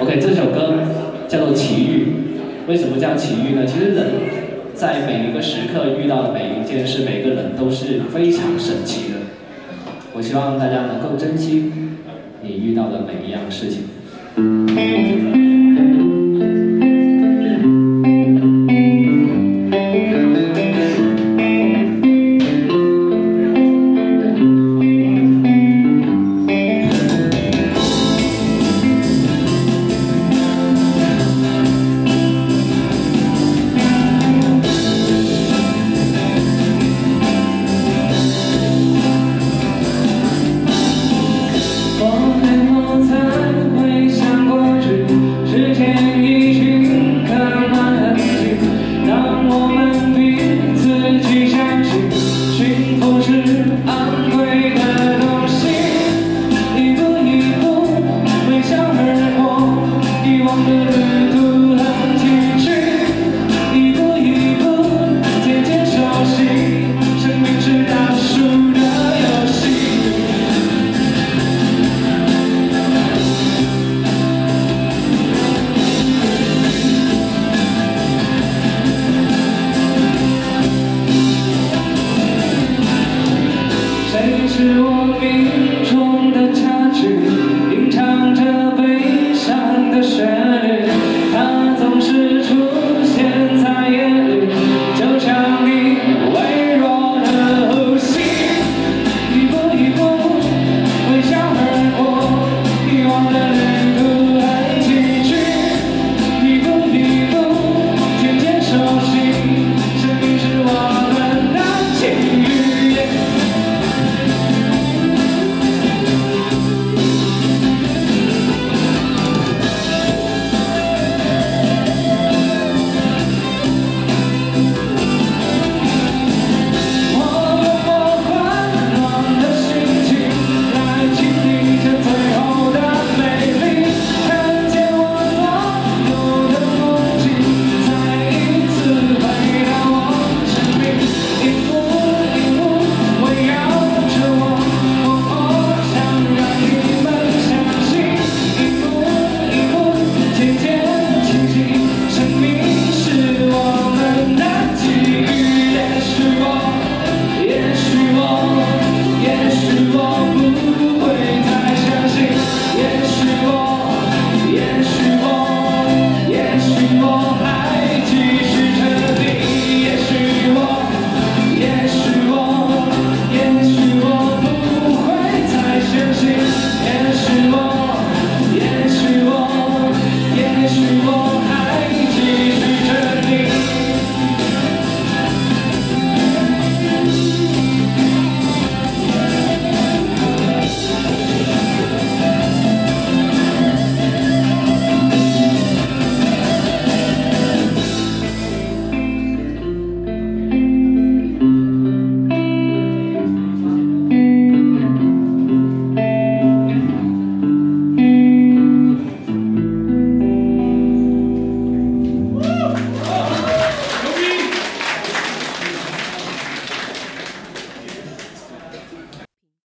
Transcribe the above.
OK，这首歌叫做奇遇。为什么叫奇遇呢？其实人在每一个时刻遇到的每一件事，每个人都是非常神奇的。我希望大家能够珍惜你遇到的每一样事情。是我命中的插曲吟唱着